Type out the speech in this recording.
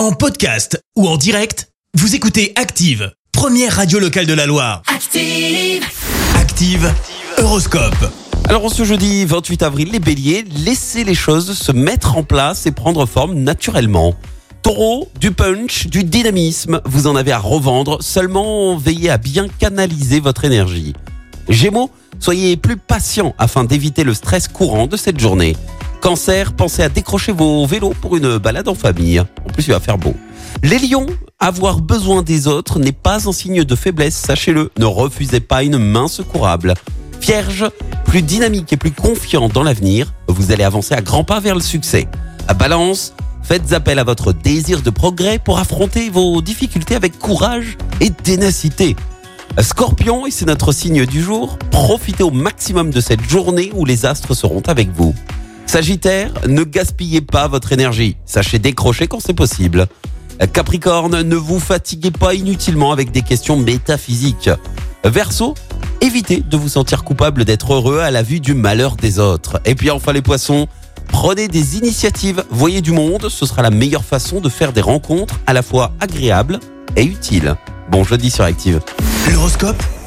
En podcast ou en direct, vous écoutez Active, première radio locale de la Loire. Active. Active, Horoscope. Alors en ce jeudi 28 avril, les béliers, laissez les choses se mettre en place et prendre forme naturellement. Taureau, du punch, du dynamisme, vous en avez à revendre, seulement veillez à bien canaliser votre énergie. Gémeaux, soyez plus patient afin d'éviter le stress courant de cette journée. Cancer, pensez à décrocher vos vélos pour une balade en famille. En plus, il va faire beau. Les lions, avoir besoin des autres n'est pas un signe de faiblesse, sachez-le. Ne refusez pas une main secourable. Vierge, plus dynamique et plus confiant dans l'avenir, vous allez avancer à grands pas vers le succès. À Balance, faites appel à votre désir de progrès pour affronter vos difficultés avec courage et ténacité. Scorpion, et c'est notre signe du jour, profitez au maximum de cette journée où les astres seront avec vous. Sagittaire, ne gaspillez pas votre énergie, sachez décrocher quand c'est possible. Capricorne, ne vous fatiguez pas inutilement avec des questions métaphysiques. Verseau, évitez de vous sentir coupable d'être heureux à la vue du malheur des autres. Et puis enfin les poissons, prenez des initiatives, voyez du monde, ce sera la meilleure façon de faire des rencontres à la fois agréables et utiles. Bon jeudi sur Active. L'horoscope?